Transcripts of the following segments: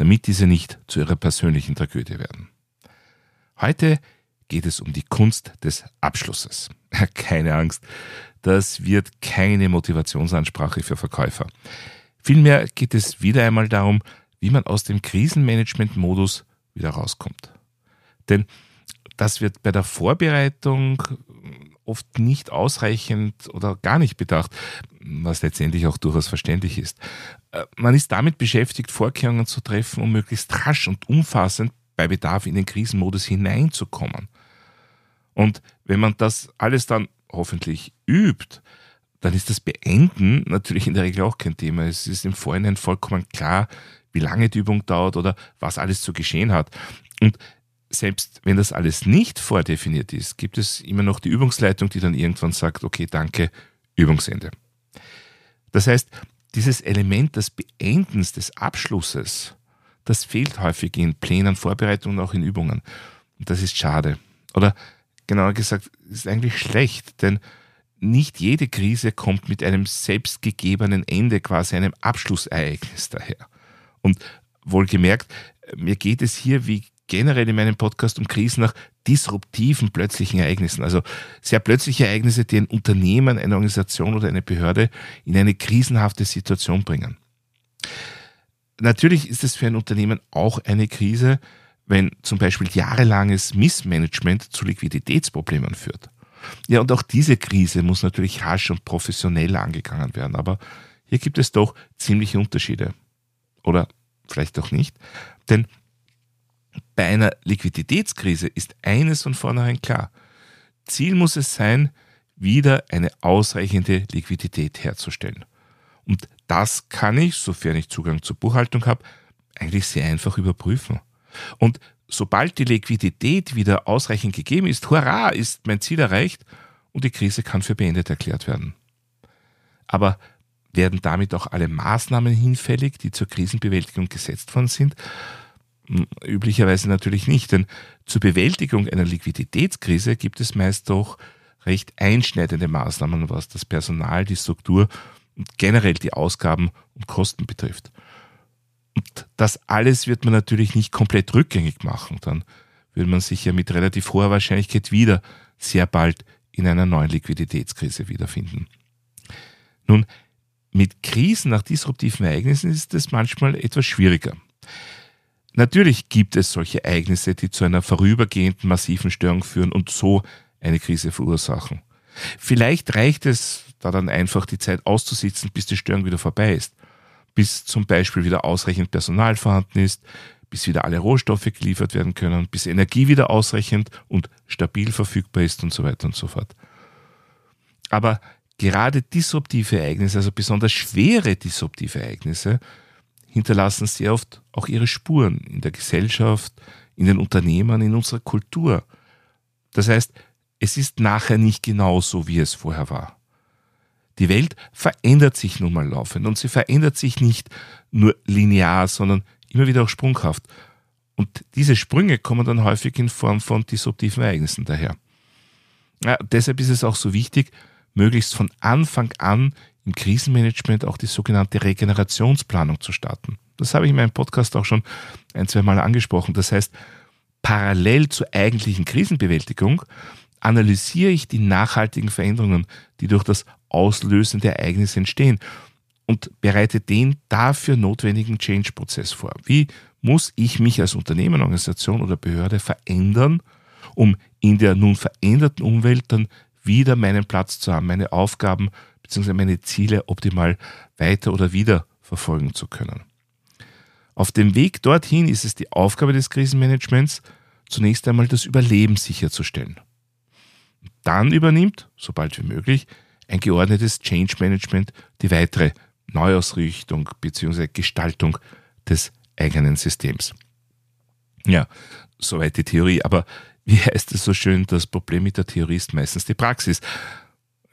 damit diese nicht zu ihrer persönlichen Tragödie werden. Heute geht es um die Kunst des Abschlusses. Keine Angst, das wird keine Motivationsansprache für Verkäufer. Vielmehr geht es wieder einmal darum, wie man aus dem Krisenmanagement-Modus wieder rauskommt. Denn das wird bei der Vorbereitung oft nicht ausreichend oder gar nicht bedacht, was letztendlich auch durchaus verständlich ist. Äh, man ist damit beschäftigt, Vorkehrungen zu treffen, um möglichst rasch und umfassend bei Bedarf in den Krisenmodus hineinzukommen. Und wenn man das alles dann hoffentlich übt, dann ist das Beenden natürlich in der Regel auch kein Thema. Es ist im Vorhinein vollkommen klar, wie lange die Übung dauert oder was alles zu geschehen hat. Und selbst wenn das alles nicht vordefiniert ist, gibt es immer noch die Übungsleitung, die dann irgendwann sagt, okay, danke, Übungsende. Das heißt, dieses Element des Beendens, des Abschlusses, das fehlt häufig in Plänen, Vorbereitungen, auch in Übungen. Und das ist schade. Oder genauer gesagt, ist eigentlich schlecht, denn nicht jede Krise kommt mit einem selbstgegebenen Ende, quasi einem Abschlussereignis daher. Und wohlgemerkt, mir geht es hier wie generell in meinem Podcast um Krisen nach disruptiven plötzlichen Ereignissen. Also sehr plötzliche Ereignisse, die ein Unternehmen, eine Organisation oder eine Behörde in eine krisenhafte Situation bringen. Natürlich ist es für ein Unternehmen auch eine Krise, wenn zum Beispiel jahrelanges Missmanagement zu Liquiditätsproblemen führt. Ja, und auch diese Krise muss natürlich rasch und professionell angegangen werden. Aber hier gibt es doch ziemliche Unterschiede. Oder vielleicht auch nicht. Denn bei einer Liquiditätskrise ist eines von vornherein klar. Ziel muss es sein, wieder eine ausreichende Liquidität herzustellen. Und das kann ich, sofern ich Zugang zur Buchhaltung habe, eigentlich sehr einfach überprüfen. Und sobald die Liquidität wieder ausreichend gegeben ist, hurra, ist mein Ziel erreicht und die Krise kann für beendet erklärt werden. Aber werden damit auch alle Maßnahmen hinfällig, die zur Krisenbewältigung gesetzt worden sind? Üblicherweise natürlich nicht, denn zur Bewältigung einer Liquiditätskrise gibt es meist doch recht einschneidende Maßnahmen, was das Personal, die Struktur und generell die Ausgaben und Kosten betrifft. Und das alles wird man natürlich nicht komplett rückgängig machen. Dann würde man sich ja mit relativ hoher Wahrscheinlichkeit wieder sehr bald in einer neuen Liquiditätskrise wiederfinden. Nun, mit Krisen nach disruptiven Ereignissen ist es manchmal etwas schwieriger. Natürlich gibt es solche Ereignisse, die zu einer vorübergehenden massiven Störung führen und so eine Krise verursachen. Vielleicht reicht es da dann einfach die Zeit auszusitzen, bis die Störung wieder vorbei ist, bis zum Beispiel wieder ausreichend Personal vorhanden ist, bis wieder alle Rohstoffe geliefert werden können, bis Energie wieder ausreichend und stabil verfügbar ist und so weiter und so fort. Aber gerade disruptive Ereignisse, also besonders schwere disruptive Ereignisse, hinterlassen sehr oft auch ihre Spuren in der Gesellschaft, in den Unternehmen, in unserer Kultur. Das heißt, es ist nachher nicht genauso, wie es vorher war. Die Welt verändert sich nun mal laufend und sie verändert sich nicht nur linear, sondern immer wieder auch sprunghaft. Und diese Sprünge kommen dann häufig in Form von disruptiven Ereignissen daher. Ja, deshalb ist es auch so wichtig, möglichst von Anfang an im Krisenmanagement auch die sogenannte Regenerationsplanung zu starten. Das habe ich in meinem Podcast auch schon ein, zwei Mal angesprochen. Das heißt, parallel zur eigentlichen Krisenbewältigung analysiere ich die nachhaltigen Veränderungen, die durch das auslösende Ereignis entstehen und bereite den dafür notwendigen Change-Prozess vor. Wie muss ich mich als Unternehmen, Organisation oder Behörde verändern, um in der nun veränderten Umwelt dann wieder meinen Platz zu haben, meine Aufgaben bzw. meine Ziele optimal weiter oder wieder verfolgen zu können. Auf dem Weg dorthin ist es die Aufgabe des Krisenmanagements, zunächst einmal das Überleben sicherzustellen. Dann übernimmt, sobald wie möglich, ein geordnetes Change Management die weitere Neuausrichtung bzw. Gestaltung des eigenen Systems. Ja, soweit die Theorie. Aber wie heißt es so schön, das Problem mit der Theorie ist meistens die Praxis.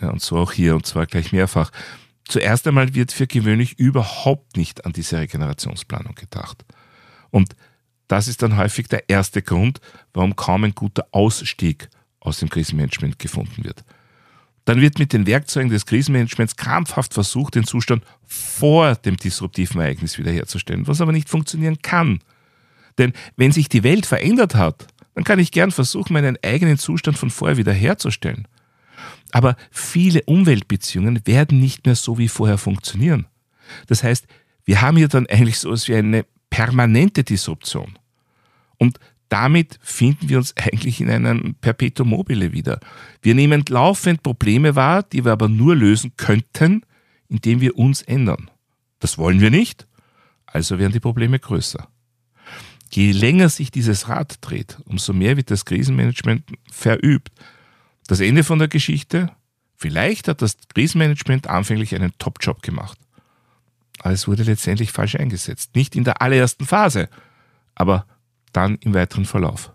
Ja, und so auch hier, und zwar gleich mehrfach. Zuerst einmal wird für gewöhnlich überhaupt nicht an diese Regenerationsplanung gedacht. Und das ist dann häufig der erste Grund, warum kaum ein guter Ausstieg aus dem Krisenmanagement gefunden wird. Dann wird mit den Werkzeugen des Krisenmanagements krampfhaft versucht, den Zustand vor dem disruptiven Ereignis wiederherzustellen, was aber nicht funktionieren kann. Denn wenn sich die Welt verändert hat, dann kann ich gern versuchen, meinen eigenen Zustand von vorher wiederherzustellen. Aber viele Umweltbeziehungen werden nicht mehr so wie vorher funktionieren. Das heißt, wir haben hier dann eigentlich so etwas wie eine permanente Disruption. Und damit finden wir uns eigentlich in einem Perpetuum mobile wieder. Wir nehmen laufend Probleme wahr, die wir aber nur lösen könnten, indem wir uns ändern. Das wollen wir nicht, also werden die Probleme größer. Je länger sich dieses Rad dreht, umso mehr wird das Krisenmanagement verübt. Das Ende von der Geschichte? Vielleicht hat das Krisenmanagement anfänglich einen Top-Job gemacht. Aber es wurde letztendlich falsch eingesetzt. Nicht in der allerersten Phase, aber dann im weiteren Verlauf.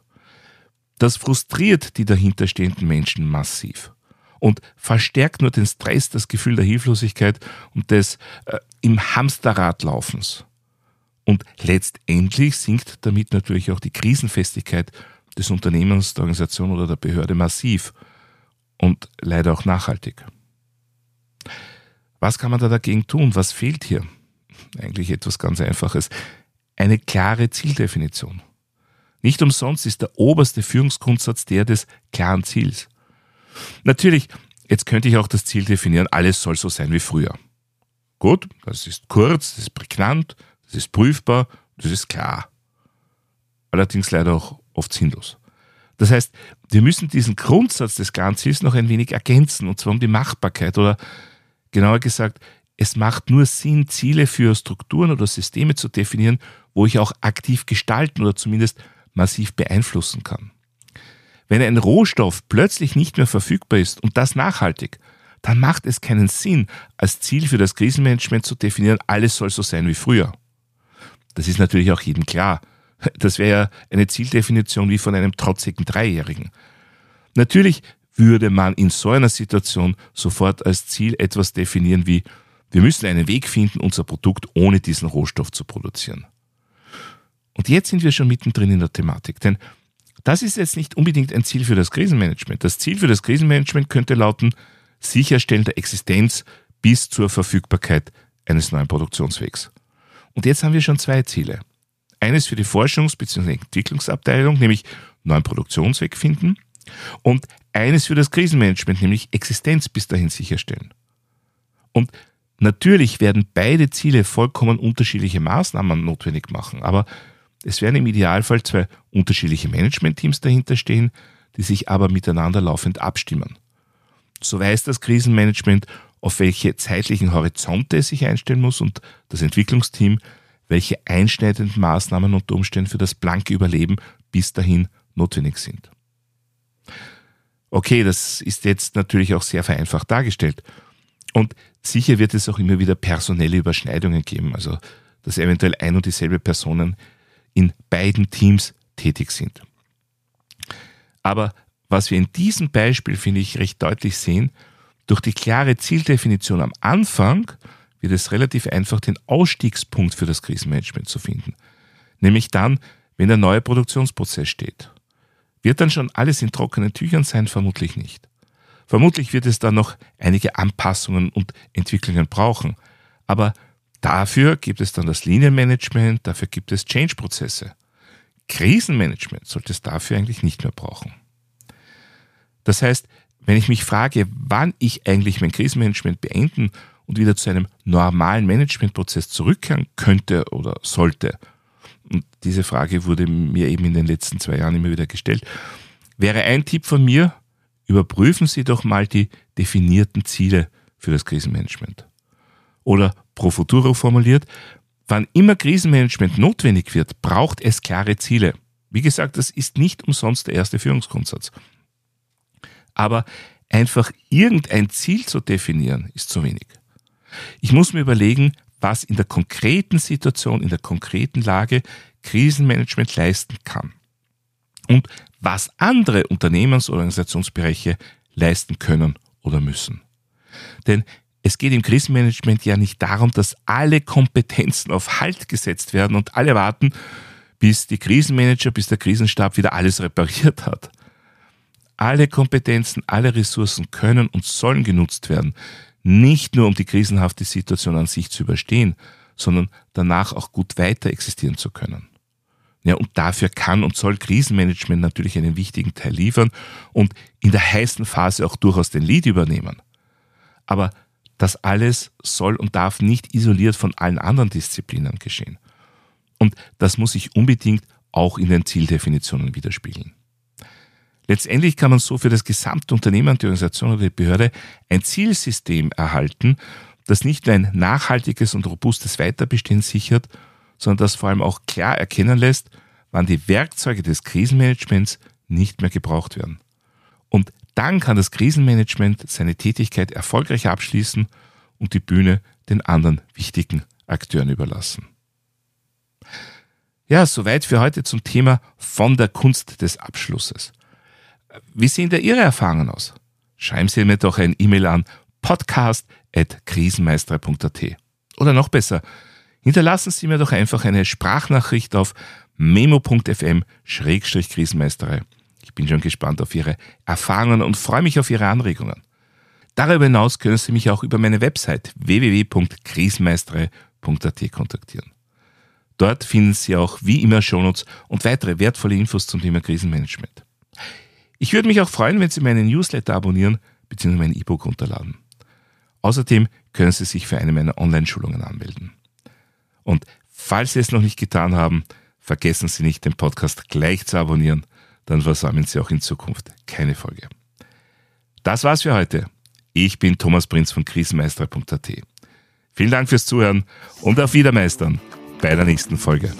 Das frustriert die dahinterstehenden Menschen massiv und verstärkt nur den Stress, das Gefühl der Hilflosigkeit und des äh, im Hamsterrad laufens. Und letztendlich sinkt damit natürlich auch die Krisenfestigkeit des Unternehmens, der Organisation oder der Behörde massiv und leider auch nachhaltig. Was kann man da dagegen tun? Was fehlt hier? Eigentlich etwas ganz Einfaches. Eine klare Zieldefinition. Nicht umsonst ist der oberste Führungsgrundsatz der des klaren Ziels. Natürlich, jetzt könnte ich auch das Ziel definieren, alles soll so sein wie früher. Gut, das ist kurz, das ist prägnant, das ist prüfbar, das ist klar. Allerdings leider auch oft sinnlos. Das heißt, wir müssen diesen Grundsatz des Ziels noch ein wenig ergänzen, und zwar um die Machbarkeit oder genauer gesagt, es macht nur Sinn, Ziele für Strukturen oder Systeme zu definieren, wo ich auch aktiv gestalten oder zumindest massiv beeinflussen kann. Wenn ein Rohstoff plötzlich nicht mehr verfügbar ist und das nachhaltig, dann macht es keinen Sinn, als Ziel für das Krisenmanagement zu definieren, alles soll so sein wie früher. Das ist natürlich auch jedem klar. Das wäre ja eine Zieldefinition wie von einem trotzigen Dreijährigen. Natürlich würde man in so einer Situation sofort als Ziel etwas definieren wie, wir müssen einen Weg finden, unser Produkt ohne diesen Rohstoff zu produzieren. Und jetzt sind wir schon mittendrin in der Thematik, denn das ist jetzt nicht unbedingt ein Ziel für das Krisenmanagement. Das Ziel für das Krisenmanagement könnte lauten, Sicherstellen der Existenz bis zur Verfügbarkeit eines neuen Produktionswegs. Und jetzt haben wir schon zwei Ziele. Eines für die Forschungs- bzw. Entwicklungsabteilung, nämlich neuen Produktionsweg finden. Und eines für das Krisenmanagement, nämlich Existenz bis dahin sicherstellen. Und natürlich werden beide Ziele vollkommen unterschiedliche Maßnahmen notwendig machen, aber es werden im Idealfall zwei unterschiedliche Managementteams dahinter stehen, die sich aber miteinander laufend abstimmen. So weiß das Krisenmanagement, auf welche zeitlichen Horizonte es sich einstellen muss und das Entwicklungsteam, welche einschneidenden Maßnahmen unter Umständen für das blanke Überleben bis dahin notwendig sind. Okay, das ist jetzt natürlich auch sehr vereinfacht dargestellt. Und sicher wird es auch immer wieder personelle Überschneidungen geben, also dass eventuell ein und dieselbe Personen in beiden Teams tätig sind. Aber was wir in diesem Beispiel, finde ich, recht deutlich sehen, durch die klare Zieldefinition am Anfang wird es relativ einfach, den Ausstiegspunkt für das Krisenmanagement zu finden. Nämlich dann, wenn der neue Produktionsprozess steht. Wird dann schon alles in trockenen Tüchern sein? Vermutlich nicht. Vermutlich wird es dann noch einige Anpassungen und Entwicklungen brauchen. Aber Dafür gibt es dann das Linienmanagement, dafür gibt es Change-Prozesse. Krisenmanagement sollte es dafür eigentlich nicht mehr brauchen. Das heißt, wenn ich mich frage, wann ich eigentlich mein Krisenmanagement beenden und wieder zu einem normalen Managementprozess zurückkehren könnte oder sollte, und diese Frage wurde mir eben in den letzten zwei Jahren immer wieder gestellt, wäre ein Tipp von mir, überprüfen Sie doch mal die definierten Ziele für das Krisenmanagement. Oder pro futuro formuliert, wann immer Krisenmanagement notwendig wird, braucht es klare Ziele. Wie gesagt, das ist nicht umsonst der erste Führungsgrundsatz. Aber einfach irgendein Ziel zu definieren, ist zu wenig. Ich muss mir überlegen, was in der konkreten Situation, in der konkreten Lage Krisenmanagement leisten kann. Und was andere Unternehmens- oder Organisationsbereiche leisten können oder müssen. Denn es geht im Krisenmanagement ja nicht darum, dass alle Kompetenzen auf Halt gesetzt werden und alle warten, bis die Krisenmanager, bis der Krisenstab wieder alles repariert hat. Alle Kompetenzen, alle Ressourcen können und sollen genutzt werden, nicht nur um die krisenhafte Situation an sich zu überstehen, sondern danach auch gut weiter existieren zu können. Ja, und dafür kann und soll Krisenmanagement natürlich einen wichtigen Teil liefern und in der heißen Phase auch durchaus den Lead übernehmen. Aber das alles soll und darf nicht isoliert von allen anderen Disziplinen geschehen. Und das muss sich unbedingt auch in den Zieldefinitionen widerspiegeln. Letztendlich kann man so für das gesamte Unternehmen, die Organisation oder die Behörde ein Zielsystem erhalten, das nicht nur ein nachhaltiges und robustes Weiterbestehen sichert, sondern das vor allem auch klar erkennen lässt, wann die Werkzeuge des Krisenmanagements nicht mehr gebraucht werden. Und dann kann das Krisenmanagement seine Tätigkeit erfolgreich abschließen und die Bühne den anderen wichtigen Akteuren überlassen. Ja, soweit für heute zum Thema von der Kunst des Abschlusses. Wie sehen da Ihre Erfahrungen aus? Schreiben Sie mir doch ein E-Mail an podcast.krisenmeister.at. Oder noch besser, hinterlassen Sie mir doch einfach eine Sprachnachricht auf memo.fm-krisenmeisterei. Ich bin schon gespannt auf Ihre Erfahrungen und freue mich auf Ihre Anregungen. Darüber hinaus können Sie mich auch über meine Website www.krisenmeisterei.at kontaktieren. Dort finden Sie auch wie immer Shownotes und weitere wertvolle Infos zum Thema Krisenmanagement. Ich würde mich auch freuen, wenn Sie meinen Newsletter abonnieren bzw. mein E-Book runterladen. Außerdem können Sie sich für eine meiner Online-Schulungen anmelden. Und falls Sie es noch nicht getan haben, vergessen Sie nicht, den Podcast gleich zu abonnieren dann versäumen Sie auch in Zukunft keine Folge. Das war's für heute. Ich bin Thomas Prinz von krisenmeister.at. Vielen Dank fürs Zuhören und auf Wiedermeistern bei der nächsten Folge.